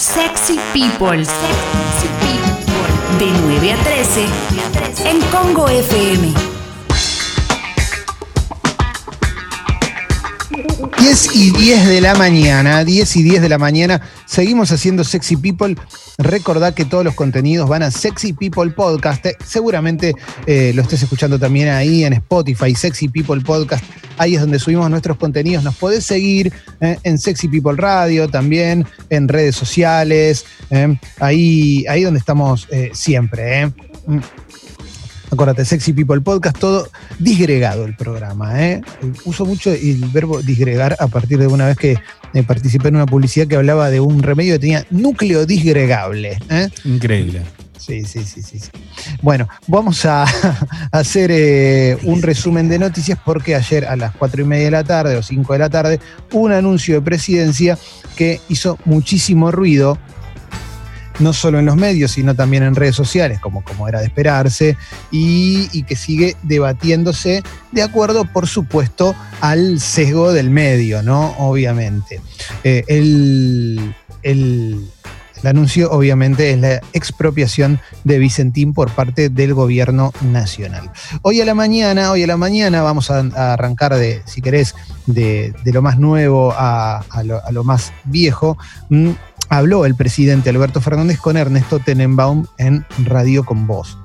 Sexy People. Sexy People. De 9 a 13 en Congo FM. 10 y 10 de la mañana, 10 y 10 de la mañana, seguimos haciendo Sexy People. Recordad que todos los contenidos van a Sexy People Podcast. Seguramente eh, lo estés escuchando también ahí en Spotify, Sexy People Podcast. Ahí es donde subimos nuestros contenidos. Nos podés seguir eh, en Sexy People Radio, también en redes sociales. eh, ahí, ahí donde estamos siempre. Acuérdate, Sexy People Podcast, todo disgregado el programa. ¿eh? Uso mucho el verbo disgregar a partir de una vez que eh, participé en una publicidad que hablaba de un remedio que tenía núcleo disgregable. ¿eh? Increíble. Sí, sí, sí, sí. sí. Bueno, vamos a hacer eh, un resumen de noticias porque ayer a las cuatro y media de la tarde o 5 de la tarde hubo un anuncio de presidencia que hizo muchísimo ruido no solo en los medios, sino también en redes sociales, como, como era de esperarse, y, y que sigue debatiéndose de acuerdo, por supuesto, al sesgo del medio, ¿no? Obviamente. Eh, el, el- el anuncio, obviamente, es la expropiación de Vicentín por parte del gobierno nacional. Hoy a la mañana, hoy a la mañana vamos a, arrancar de, si querés, de, lo más nuevo a, lo, más viejo. Mm, habló el presidente Alberto Fernández con Ernesto Tenenbaum en Radio con Voz.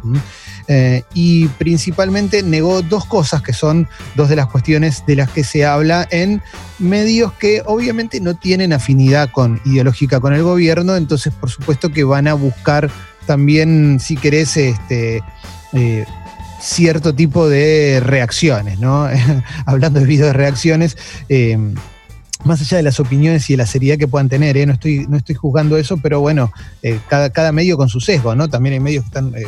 Eh, y principalmente negó dos cosas que son dos de las cuestiones de las que se habla en medios que obviamente no tienen afinidad con ideológica con el gobierno, entonces por supuesto que van a buscar también, si querés, este, eh, cierto tipo de reacciones, ¿no? Hablando de video de reacciones, eh, más allá de las opiniones y de la seriedad que puedan tener, ¿eh? no, estoy, no estoy juzgando eso, pero bueno, eh, cada, cada medio con su sesgo, ¿no? También hay medios que están eh,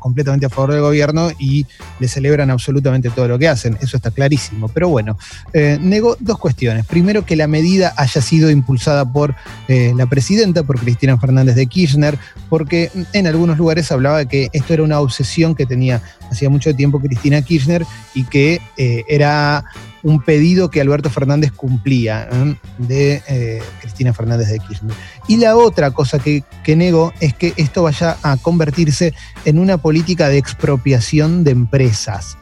completamente a favor del gobierno y le celebran absolutamente todo lo que hacen, eso está clarísimo. Pero bueno, eh, negó dos cuestiones. Primero, que la medida haya sido impulsada por la presidenta, por Cristina Fernández de Kirchner, porque en algunos lugares hablaba de que esto era una obsesión que tenía hacía mucho tiempo Cristina Kirchner y que era un pedido que Alberto Fernández cumplía ¿eh? de eh, Cristina Fernández de Kirchner. Y la otra cosa que, que negó es que esto vaya a convertirse en una política de expropiación de empresas,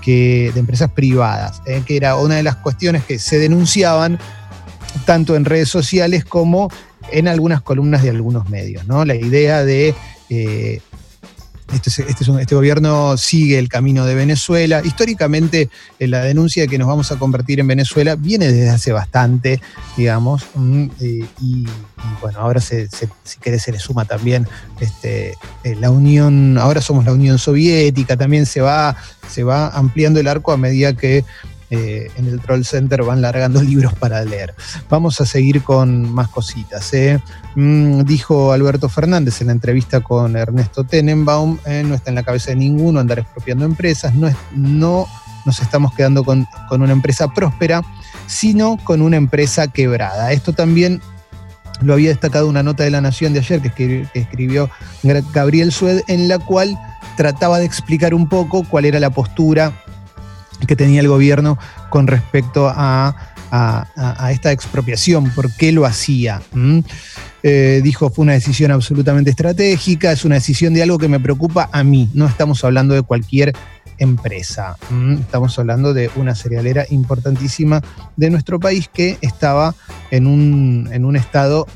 que, de empresas privadas, ¿eh? que era una de las cuestiones que se denunciaban tanto en redes sociales como en algunas columnas de algunos medios. ¿no? La idea de este, es- este este gobierno sigue el camino de Venezuela. Históricamente, eh, la denuncia de que nos vamos a convertir en Venezuela viene desde hace bastante, digamos, mm, eh, y, bueno, ahora se, se- si querés se le suma también este, eh, la Unión, ahora somos la Unión Soviética, también se va, se va ampliando el arco a medida que eh, en el Troll Center van largando libros para leer. Vamos a seguir con más cositas. ¿eh? Mm, dijo Alberto Fernández en la entrevista con Ernesto Tenenbaum, eh, no está en la cabeza de ninguno andar expropiando empresas, no, nos estamos quedando con, con una empresa próspera, sino con una empresa quebrada. Esto también lo había destacado una nota de La Nación de ayer que escribió, Gabriel Sued, en la cual trataba de explicar un poco cuál era la postura que tenía el gobierno con respecto a, esta expropiación, por qué lo hacía. ¿m? Eh, dijo, fue una decisión absolutamente estratégica, es una decisión de algo que me preocupa a mí, no estamos hablando de cualquier empresa, estamos hablando de una cerealera importantísima de nuestro país que estaba en un, estado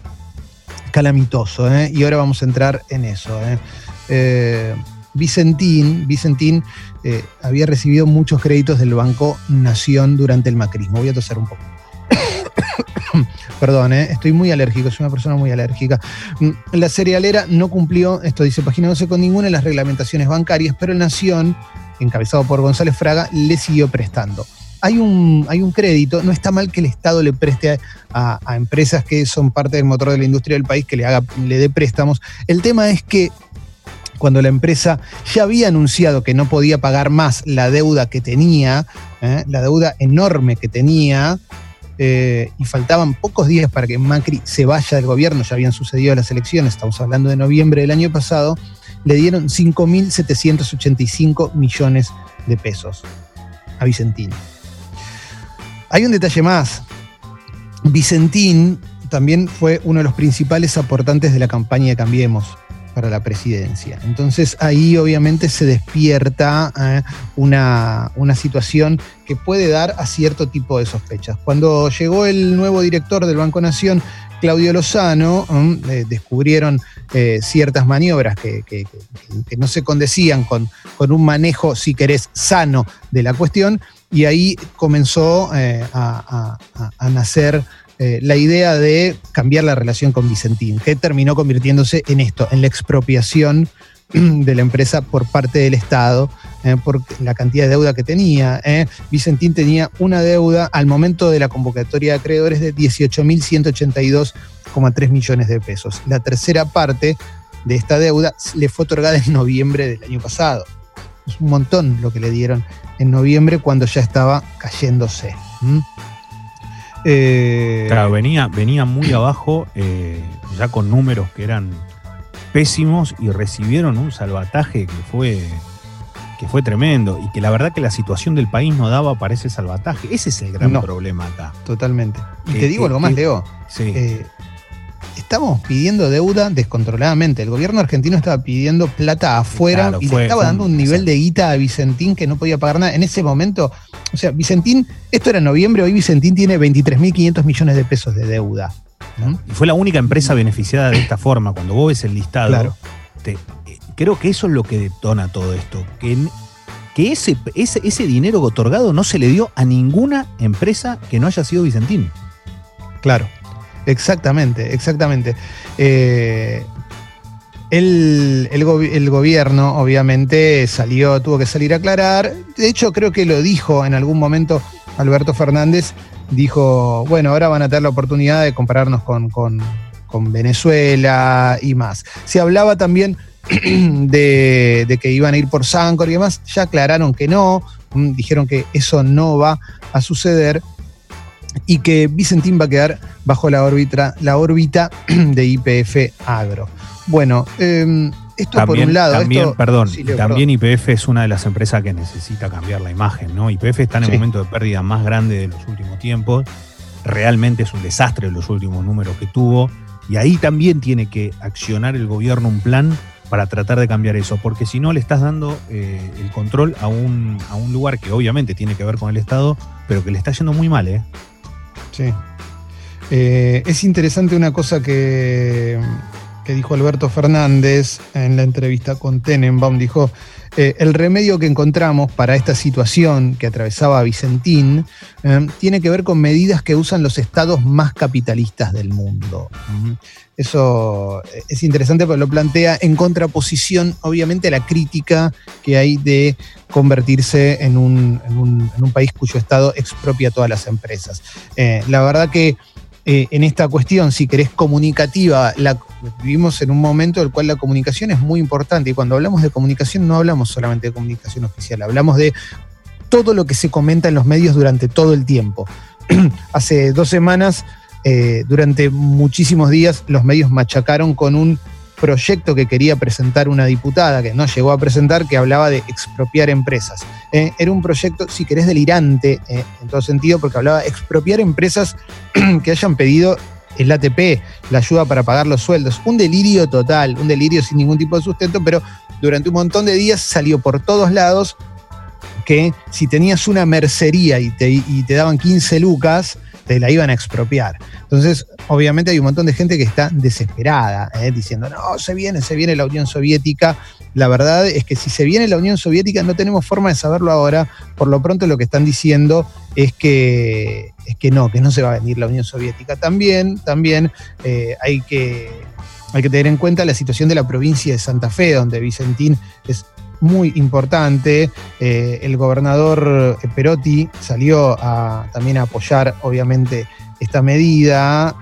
calamitoso, ¿eh? y ahora vamos a entrar en eso. ¿eh? Vicentín, Vicentín eh, había recibido muchos créditos del Banco Nación durante el macrismo. Voy a toser un poco. Perdón, eh, estoy muy alérgico, soy una persona muy alérgica. Mm, La cerealera no cumplió, esto dice página 12, con ninguna de las reglamentaciones bancarias, pero el Nación, encabezado por González Fraga, le siguió prestando. Hay un, hay un crédito, no está mal que el Estado le preste a, a- a empresas que son parte del motor de la industria del país, que le, haga, le dé préstamos. El tema es que cuando la empresa ya había anunciado que no podía pagar más la deuda que tenía, ¿eh? la deuda enorme que tenía, eh, y faltaban pocos días para que Macri se vaya del gobierno, ya habían sucedido las elecciones, estamos hablando de noviembre del año pasado, le dieron 5.785 millones de pesos a Vicentín. Hay un detalle más. Vicentín también fue uno de los principales aportantes de la campaña de Cambiemos para la presidencia. Entonces ahí obviamente se despierta eh, una, una, situación que puede dar a cierto tipo de sospechas. Cuando llegó el nuevo director del Banco Nación, Claudio Lozano, mm, eh, descubrieron eh, ciertas maniobras que, no se condecían con, con, un manejo, si querés, sano de la cuestión, y ahí comenzó a, a nacer eh, la idea de cambiar la relación con Vicentín, que terminó convirtiéndose en esto, en la expropiación de la empresa por parte del Estado, eh, por la cantidad de deuda que tenía. Eh. Vicentín tenía una deuda al momento de la convocatoria de acreedores de 18.182,3 millones de pesos. La tercera parte de esta deuda le fue otorgada en noviembre del año pasado. Es un montón lo que le dieron en noviembre cuando ya estaba cayéndose. Eh, claro, venía, venía muy abajo, eh, ya con números que eran pésimos y recibieron un salvataje que fue, que fue tremendo y que la verdad que la situación del país no daba para ese salvataje. Ese es el gran problema acá. Totalmente. Y te digo algo más, Leo. Sí. Eh, estamos pidiendo deuda descontroladamente. El gobierno argentino estaba pidiendo plata afuera y le estaba dando un nivel de guita a Vicentín que no podía pagar nada. En ese momento, o sea, Vicentín, esto era en noviembre, hoy Vicentín tiene 23.500 millones de pesos de deuda. Y fue la única empresa beneficiada de esta forma. Cuando vos ves el listado, eh, creo que eso es lo que detona todo esto. Que, que ese, ese, ese dinero otorgado no se le dio a ninguna empresa que no haya sido Vicentín. Claro. Exactamente, exactamente. Eh, el, gobierno, obviamente, salió, tuvo que salir a aclarar. De hecho, creo que lo dijo en algún momento Alberto Fernández. Dijo, bueno, ahora van a tener la oportunidad de compararnos con, con, Venezuela y más. Se hablaba también de, de, que iban a ir por Sancor y demás. Ya aclararon que no. Mm, dijeron que eso no va a suceder y que Vicentín va a quedar bajo la órbita, la órbita de IPF Agro. Bueno, em, esto por un lado. También, perdón, también IPF es una de las empresas que necesita cambiar la imagen, ¿no? IPF está en el momento de pérdida más grande de los últimos tiempos. Realmente es un desastre los últimos números que tuvo. Y ahí también tiene que accionar el gobierno un plan para tratar de cambiar eso, porque si no le estás dando eh, el control a un, a un lugar que obviamente tiene que ver con el Estado, pero que le está yendo muy mal, ¿eh? Sí. Eh, es interesante una cosa que, que, dijo Alberto Fernández en la entrevista con Tenenbaum. Dijo, eh, el remedio que encontramos para esta situación que atravesaba Vicentín eh, tiene que ver con medidas que usan los estados más capitalistas del mundo. Eso es interesante porque lo plantea en contraposición, obviamente, a la crítica que hay de convertirse en un, país cuyo Estado expropia todas las empresas. Eh, la verdad que eh, en esta cuestión, si querés comunicativa, vivimos en un momento en el cual la comunicación es muy importante y cuando hablamos de comunicación no hablamos solamente de comunicación oficial, hablamos de todo lo que se comenta en los medios durante todo el tiempo. Hace dos semanas eh, durante muchísimos días los medios machacaron con un proyecto que quería presentar una diputada, que no llegó a presentar, que hablaba de expropiar empresas. Eh, era un proyecto, si querés, delirante eh, en todo sentido, porque hablaba de expropiar empresas que hayan pedido el ATP, la ayuda para pagar los sueldos. Un delirio total, un delirio sin ningún tipo de sustento, pero durante un montón de días salió por todos lados que si tenías una mercería y te, y te daban 15 lucas, te la iban a expropiar. Entonces, obviamente hay un montón de gente que está desesperada, ¿eh? diciendo, no, se viene, se viene la Unión Soviética. La verdad es que si se viene la Unión Soviética no tenemos forma de saberlo ahora. Por lo pronto lo que están diciendo es que, es que no, que no se va a venir la Unión Soviética. También, también eh, hay que hay que tener en cuenta la situación de la provincia de Santa Fe, donde Vicentín es muy importante. Eh, el gobernador Perotti salió también a apoyar, obviamente, esta medida.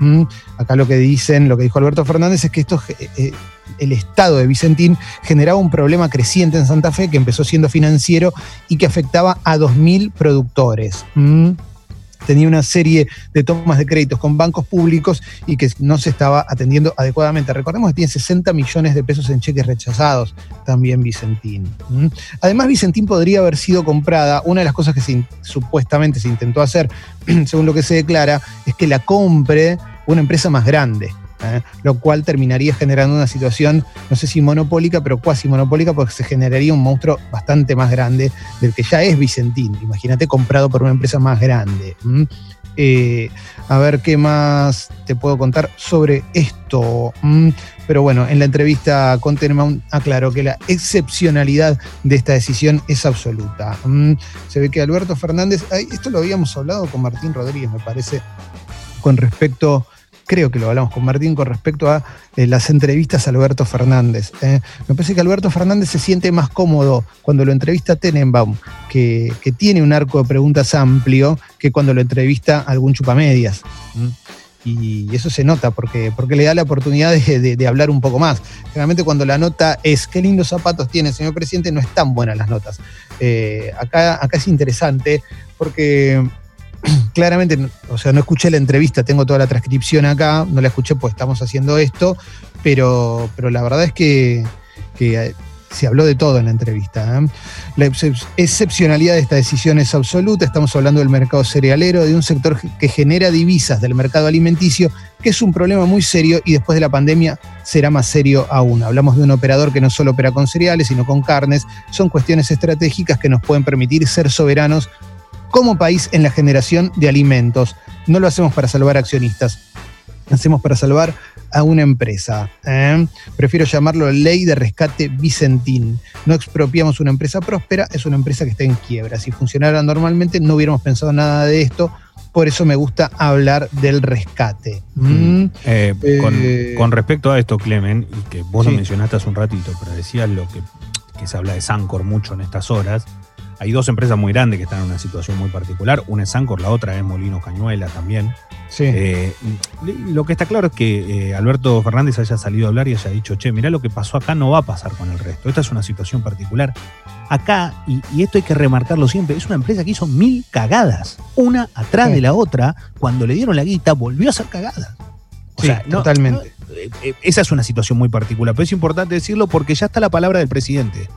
Acá lo que dicen, lo que dijo Alberto Fernández es que esto, eh, eh, el estado de Vicentín generaba un problema creciente en Santa Fe que empezó siendo financiero y que afectaba a 2.000 productores. Tenía una serie de tomas de créditos con bancos públicos y que no se estaba atendiendo adecuadamente. Recordemos que tiene 60 millones de pesos en cheques rechazados también Vicentín. Además, Vicentín podría haber sido comprada. Una de las cosas que supuestamente se intentó hacer, según lo que se declara, es que la compre una empresa más grande. ¿Eh? lo cual terminaría generando una situación, no sé si monopólica, pero cuasi monopólica, porque se generaría un monstruo bastante más grande del que ya es Vicentín. Imagínate comprado por una empresa más grande. Eh, a ver qué más te puedo contar sobre esto. Pero bueno, en la entrevista con Tenenbaum aclaró que la excepcionalidad de esta decisión es absoluta. Se ve que Alberto Fernández, esto lo habíamos hablado con Martín Rodríguez, me parece, con respecto creo que lo hablamos con Martín con respecto a eh, las entrevistas a Alberto Fernández. ¿eh? Me parece que Alberto Fernández se siente más cómodo cuando lo entrevista Tenenbaum, que, que tiene un arco de preguntas amplio, que cuando lo entrevista algún chupamedias. Y eso se nota porque, porque le da la oportunidad de, hablar un poco más. Generalmente cuando la nota es qué lindos zapatos tiene, señor presidente, no están buenas las notas. Eh, acá, acá es interesante porque claramente, o sea, no escuché la entrevista, tengo toda la transcripción acá, no la escuché pues estamos haciendo esto, pero, pero la verdad es que, eh, se habló de todo en la entrevista. ¿eh? La excepcionalidad de esta decisión es absoluta, estamos hablando del mercado cerealero, de un sector que genera divisas del mercado alimenticio, que es un problema muy serio y después de la pandemia será más serio aún. Hablamos de un operador que no solo opera con cereales, sino con carnes, son cuestiones estratégicas que nos pueden permitir ser soberanos como país en la generación de alimentos. No lo hacemos para salvar accionistas, lo hacemos para salvar a una empresa. ¿eh? Prefiero llamarlo ley de rescate Vicentín. No expropiamos una empresa próspera, es una empresa que está en quiebra. Si funcionara normalmente no hubiéramos pensado nada de esto. Por eso me gusta hablar del rescate. ¿Mm? Eh, eh, con, respecto a esto, Clemen, y que vos lo mencionaste hace un ratito, pero decías lo que, que se habla de Sancor mucho en estas horas, hay dos empresas muy grandes que están en una situación muy particular. Una es Sancor, la otra es Molino Cañuela también. Sí. Eh, lo que está claro es que eh, Alberto Fernández haya salido a hablar y haya dicho, che, mirá lo que pasó acá no va a pasar con el resto. Esta es una situación particular. Acá, y, esto hay que remarcarlo siempre, es una empresa que hizo mil cagadas, una atrás de la otra. Cuando le dieron la guita, volvió a ser cagada. O sea, totalmente. Eh, esa es una situación muy particular, pero es importante decirlo porque ya está la palabra del presidente.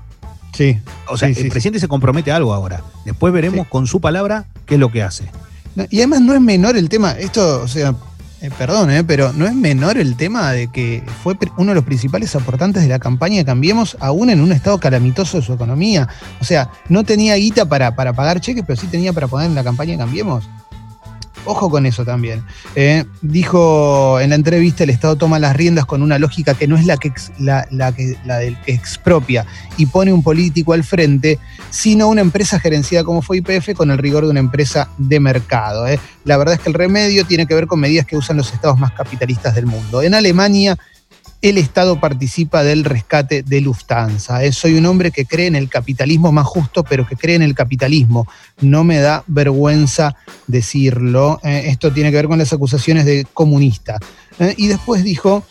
Sí. O sea, el presidente se compromete a algo ahora. Después veremos con su palabra qué es lo que hace. y además no es menor el tema, esto, o sea, eh, perdón, eh, pero no es menor el tema de que fue uno de los principales aportantes de la campaña Cambiemos, aún en un estado calamitoso de su economía. O sea, no tenía guita para, para pagar cheques, pero sí tenía para poner en la campaña Cambiemos. Ojo con eso también. Eh, dijo en la entrevista, el Estado toma las riendas con una lógica que no es la, que, la, que, la del que expropia y pone un político al frente, sino una empresa gerenciada como fue IPF con el rigor de una empresa de mercado. Eh. La verdad es que el remedio tiene que ver con medidas que usan los estados más capitalistas del mundo. En Alemania el Estado participa del rescate de Lufthansa. Eh, soy un hombre que cree en el capitalismo más justo, pero que cree en el capitalismo. No me da vergüenza decirlo. Eh, esto tiene que ver con las acusaciones de comunista. Eh, y después dijo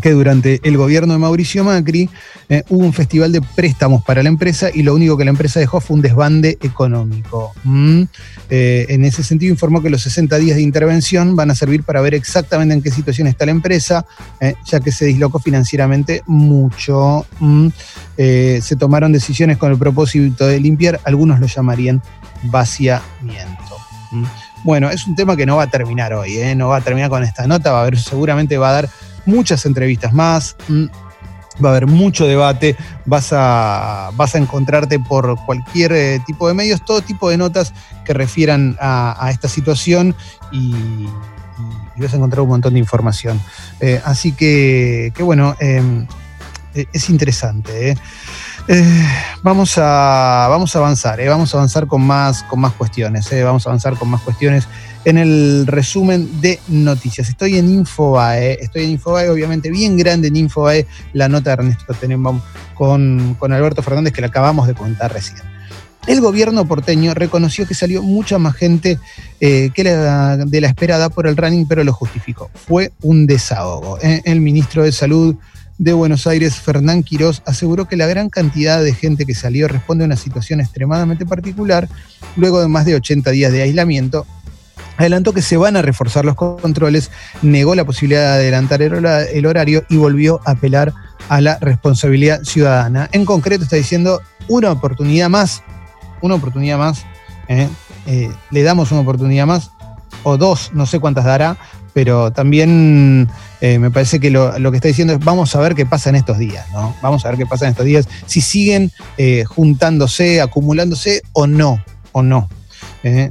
que durante el gobierno de Mauricio Macri eh, hubo un festival de préstamos para la empresa y lo único que la empresa dejó fue un desbande económico. Mm. Eh, en ese sentido informó que los 60 días de intervención van a servir para ver exactamente en qué situación está la empresa, eh, ya que se dislocó financieramente mucho. Mm. se tomaron decisiones con el propósito de limpiar, algunos lo llamarían vaciamiento. Mm. Bueno, es un tema que no va a terminar hoy, no va a terminar con esta nota, va a haber, seguramente va a dar muchas entrevistas más, mm, va a haber mucho debate, vas a, vas a encontrarte por cualquier eh, tipo de medios, todo tipo de notas que refieran a, esta situación y, vas a encontrar un montón de información. Eh, así que, bueno, em, e, es interesante. ¿eh? Vamos, a, vamos a avanzar, vamos a avanzar con más, con más cuestiones, vamos a avanzar con más cuestiones en el resumen de noticias. Estoy en Infobae, estoy en Infobae, obviamente bien grande en Infobae, la nota de Ernesto Tenenbaum con, con Alberto Fernández que le acabamos de contar recién. El gobierno porteño reconoció que salió mucha más gente eh, que de la esperada por el running, pero lo justificó. Fue un desahogo. Eh, el ministro de Salud de Buenos Aires, Fernán Quirós, aseguró que la gran cantidad de gente que salió responde a una situación extremadamente particular luego de más de 80 días de aislamiento adelantó que se van a reforzar los controles, negó la posibilidad de adelantar el horario y volvió a apelar a la responsabilidad ciudadana. En concreto está diciendo una oportunidad más, una oportunidad más, ¿eh? Eh, le damos una oportunidad más, o dos, no sé cuántas dará, pero también eh, me parece que lo, que está diciendo es vamos a ver qué pasa en estos días, ¿no? Vamos a ver qué pasa en estos días, si siguen eh, juntándose, acumulándose o no, o no. ¿eh?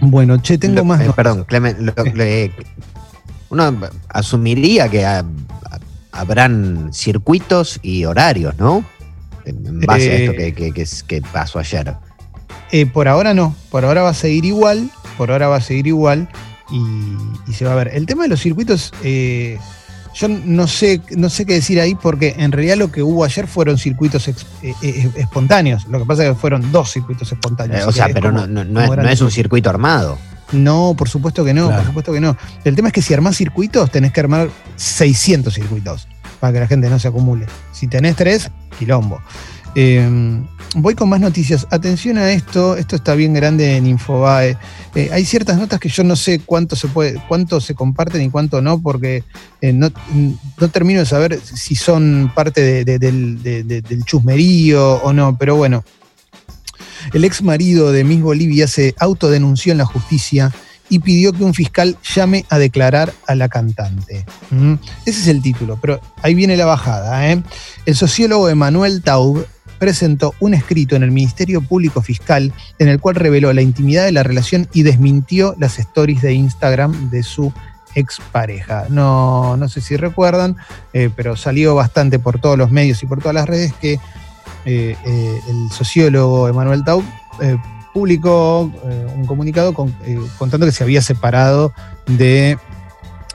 Bueno, che, tengo más. perdón, Clemen, uno asumiría que habrán circuitos y horarios, ¿no? En base a esto que, que pasó ayer. por ahora no, por ahora va a seguir igual, por ahora va a seguir igual y, se va a ver. El tema de los circuitos, eh, yo no sé, no sé qué decir ahí porque en realidad lo que hubo ayer fueron circuitos eh, eh, espontáneos. Lo que pasa es que fueron dos circuitos espontáneos. o sea, pero no, no, es, un circuito armado. No, por supuesto que no, por supuesto que no. El tema es que si armás circuitos, tenés que armar 600 circuitos para que la gente no se acumule. Si tenés tres, quilombo. Em, voy con más noticias. Atención a esto, esto está bien grande en Infobae. Eh, hay ciertas notas que yo no sé cuánto se puede, cuánto se comparten y cuánto no, porque eh, no, termino de saber si son parte del, chusmerío o no, pero bueno. El ex marido de Miss Bolivia se autodenunció en la justicia y pidió que un fiscal llame a declarar a la cantante. ¿Mm? Ese es el título, pero ahí viene la bajada. ¿eh? El sociólogo Emanuel Taub presentó un escrito en el Ministerio Público Fiscal en el cual reveló la intimidad de la relación y desmintió las stories de Instagram de su expareja. No, no sé si recuerdan, eh, pero salió bastante por todos los medios y por todas las redes que eh, eh, el sociólogo Emanuel Taub publicó un comunicado contando que se había separado de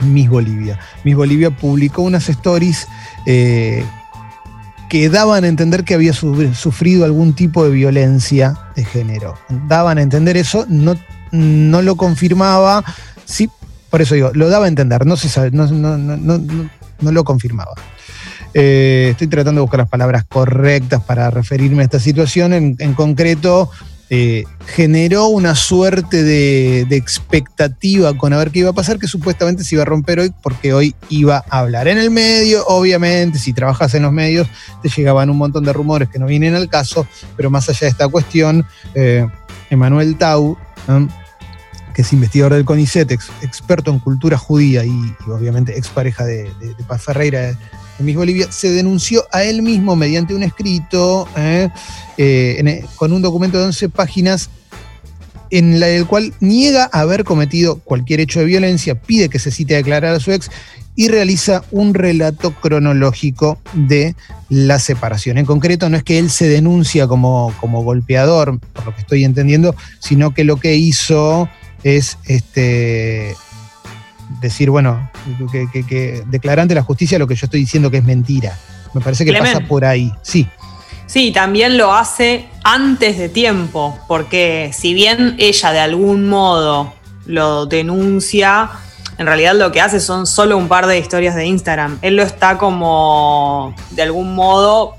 Miss Bolivia. Miss Bolivia publicó unas stories que daban a entender que había sufrido algún tipo de violencia de género. Daban a entender eso, no, no lo confirmaba, sí, por eso digo, lo daba a entender, no se sabe, no, lo confirmaba. Eh, estoy tratando de buscar las palabras correctas para referirme a esta situación. En, en concreto, eh, generó una suerte de, expectativa con a ver qué iba a pasar, que supuestamente se iba a romper hoy porque hoy iba a hablar. En el medio, obviamente, si trabajas en los medios, te llegaban un montón de rumores que no vienen al caso, pero más allá de esta cuestión, eh, Emanuel Tau, que es investigador del CONICET, experto en cultura judía y, obviamente expareja de, de Paz Ferreira, en Miss Bolivia, se denunció a él mismo mediante un escrito eh, eh, eh, con un documento de 11 páginas en el cual niega haber cometido cualquier hecho de violencia, pide que se cite a declarar a su ex y realiza un relato cronológico de la separación. En concreto, no es que él se denuncia como, como golpeador, por lo que estoy entendiendo, sino que lo que hizo es este, decir, bueno, que, declarante la justicia lo que yo estoy diciendo que es mentira. Me parece que pasa por ahí, sí. Sí, también lo hace antes de tiempo, porque si bien ella de algún modo lo denuncia, en realidad lo que hace son solo un par de historias de Instagram. Él lo está como, de algún modo,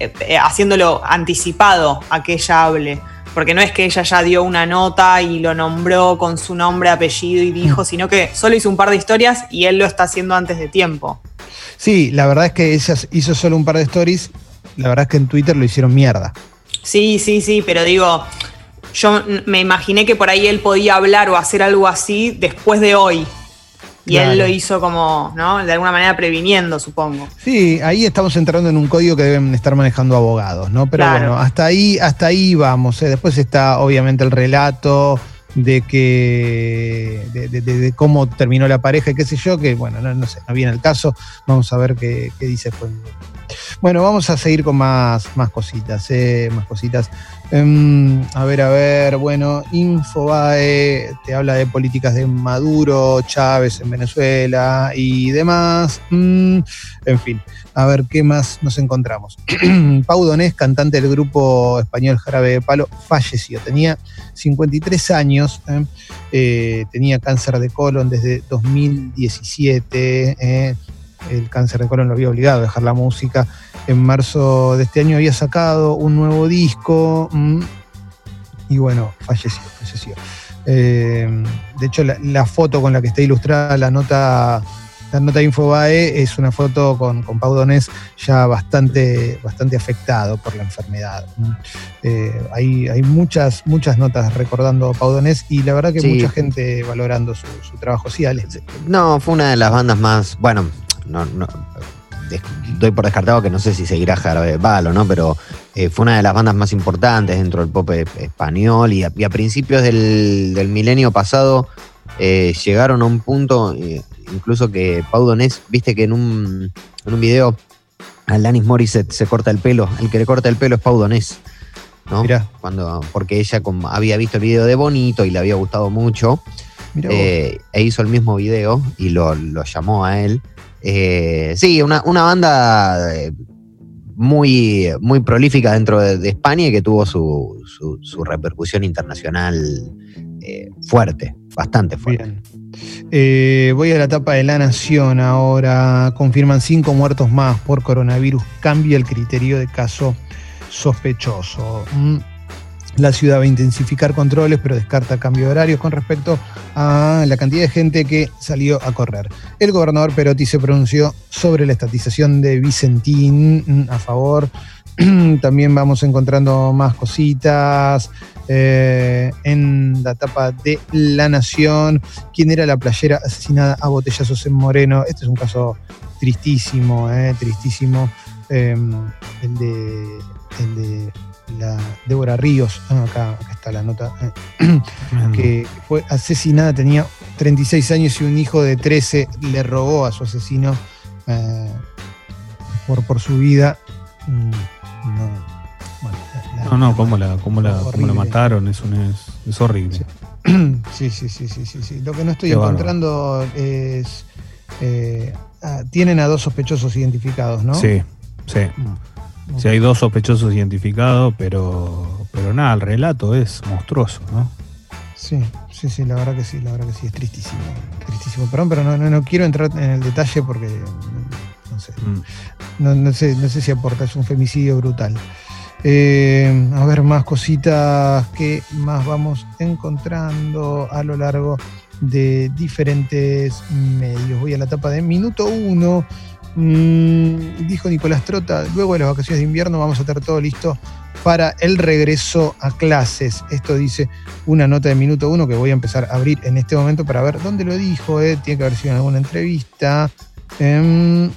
eh, eh, haciéndolo anticipado a que ella hable porque no es que ella ya dio una nota y lo nombró con su nombre, apellido y dijo, mm. sino que solo hizo un par de historias y él lo está haciendo antes de tiempo. Sí, la verdad es que ella hizo solo un par de stories, la verdad es que en Twitter lo hicieron mierda. Sí, sí, sí, pero digo, yo me imaginé que por ahí él podía hablar o hacer algo así después de hoy. Y él lo hizo como, ¿no? De alguna manera previniendo, supongo. Sí, ahí estamos entrando en un código que deben estar manejando abogados, ¿no? Pero bueno, hasta ahí, hasta ahí vamos. ¿eh? Después está obviamente el relato de que de, cómo terminó la pareja y qué sé yo, que bueno, no, sé, no viene el caso. Vamos a ver qué, dice después. Bueno, vamos a seguir con más, más cositas, ¿eh? más cositas. Em, a ver, a ver, bueno, Infobae te habla de políticas de Maduro, Chávez en Venezuela y demás. Mm, en fin, a ver qué más nos encontramos. Pau Donés, cantante del grupo español Jarabe de Palo, falleció. Tenía 53 años, ¿eh? Eh, tenía cáncer de colon desde 2017. ¿eh? El cáncer de colon lo había obligado a dejar la música en marzo de este año había sacado un nuevo disco mm, y bueno, falleció, falleció. Eh, de hecho, la, foto con la que está ilustrada la nota la nota de Infobae es una foto con, con Pau Donés ya bastante, bastante afectado por la enfermedad. Eh, hay, hay muchas, muchas notas recordando a Pau Donés y la verdad que mucha gente valorando su, trabajo. Sí, No, fue una de las bandas más, bueno, no, no doy por descartado que no sé si seguirá Jarabe Palo, ¿no? Pero eh, fue una de las bandas más importantes dentro del pop español y a, principios del, milenio pasado eh, llegaron a un punto, eh, incluso que Pau Donés, viste que en un, en un video Alanis Morissette se corta el pelo, el que le corta el pelo es Pau Donés. ¿no? Cuando, porque ella había visto el video de Bonito y le había gustado mucho, e hizo el mismo video y lo, lo llamó a él. Eh, sí, una, banda eh, muy, muy prolífica dentro de, España y que tuvo su, repercusión internacional eh, fuerte, bastante fuerte. voy a la etapa de La Nación ahora. Confirman cinco muertos más por coronavirus. Cambia el criterio de caso sospechoso. Mm. La ciudad va a intensificar controles, pero descarta cambio de horarios con respecto a la cantidad de gente que salió a correr. El gobernador Perotti se pronunció sobre la estatización de Vicentín mm, a favor. También vamos encontrando más cositas. Eh, en la etapa de La Nación, quién era la playera asesinada a botellazos en Moreno. Este es un caso tristísimo, eh, tristísimo. Em, el de la Débora Ríos, ah, acá, está la nota, eh, que fue asesinada, tenía 36 años y un hijo de 13 le robó a su asesino eh, por, por su vida. Mm, no, no, cómo la, cómo la, mataron, es, es, horrible. Sí. sí. sí, sí, sí, Lo que no estoy encontrando es. Eh, ah, tienen a dos sospechosos identificados, ¿no? Sí, sí. Si hay dos sospechosos identificados, pero, pero nada, el relato es monstruoso, ¿no? Sí, sí, sí, la verdad que sí, la verdad que sí, es tristísimo. Tristísimo, perdón, pero no, no, quiero entrar en el detalle porque no sé, mm. no, sé, no sé si aporta, es un femicidio brutal. Eh, a ver, más cositas que más vamos encontrando a lo largo de diferentes medios. Voy a la etapa de minuto uno Mm, dijo Nicolás Trota, luego de las vacaciones de invierno vamos a tener todo listo para el regreso a clases. Esto dice una nota de minuto uno que voy a empezar a abrir en este momento para ver dónde lo dijo. Eh. Tiene que haber sido en alguna entrevista. Em,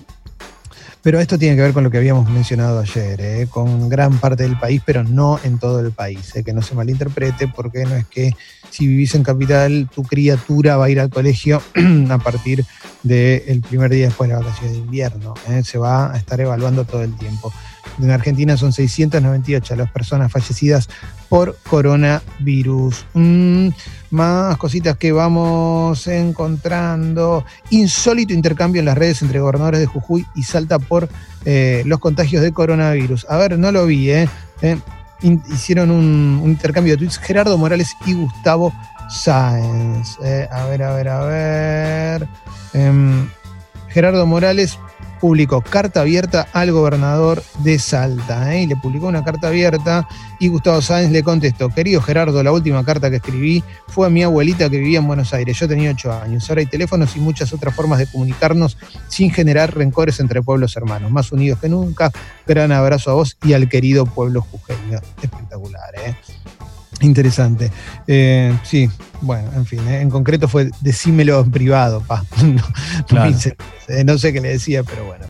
pero esto tiene que ver con lo que habíamos mencionado ayer, eh, con gran parte del país, pero no en todo el país. Eh, que no se malinterprete, porque no es que si vivís en capital, tu criatura va a ir al colegio a partir del primer día después de la vacación de invierno. Eh. Se va a estar evaluando todo el tiempo. En Argentina son 698 las personas fallecidas por coronavirus. Mm, más cositas que vamos encontrando. Insólito intercambio en las redes entre gobernadores de Jujuy y Salta por eh, los contagios de coronavirus. A ver, no lo vi, ¿eh? eh hicieron un, intercambio de tweets Gerardo Morales y Gustavo Sáenz. A ver, a ver, a ver. Em, Gerardo Morales publicó carta abierta al gobernador de Salta. ¿eh? Y le publicó una carta abierta y Gustavo Sáenz le contestó, querido Gerardo, la última carta que escribí fue a mi abuelita que vivía en Buenos Aires. Yo tenía ocho años. Ahora hay teléfonos y muchas otras formas de comunicarnos sin generar rencores entre pueblos hermanos. Más unidos que nunca. Gran abrazo a vos y al querido pueblo jujeño. Espectacular, ¿eh? Interesante. Eh, sí, bueno, en fin, eh, en concreto fue decímelo en privado, pa. no, sé qué le decía, pero bueno.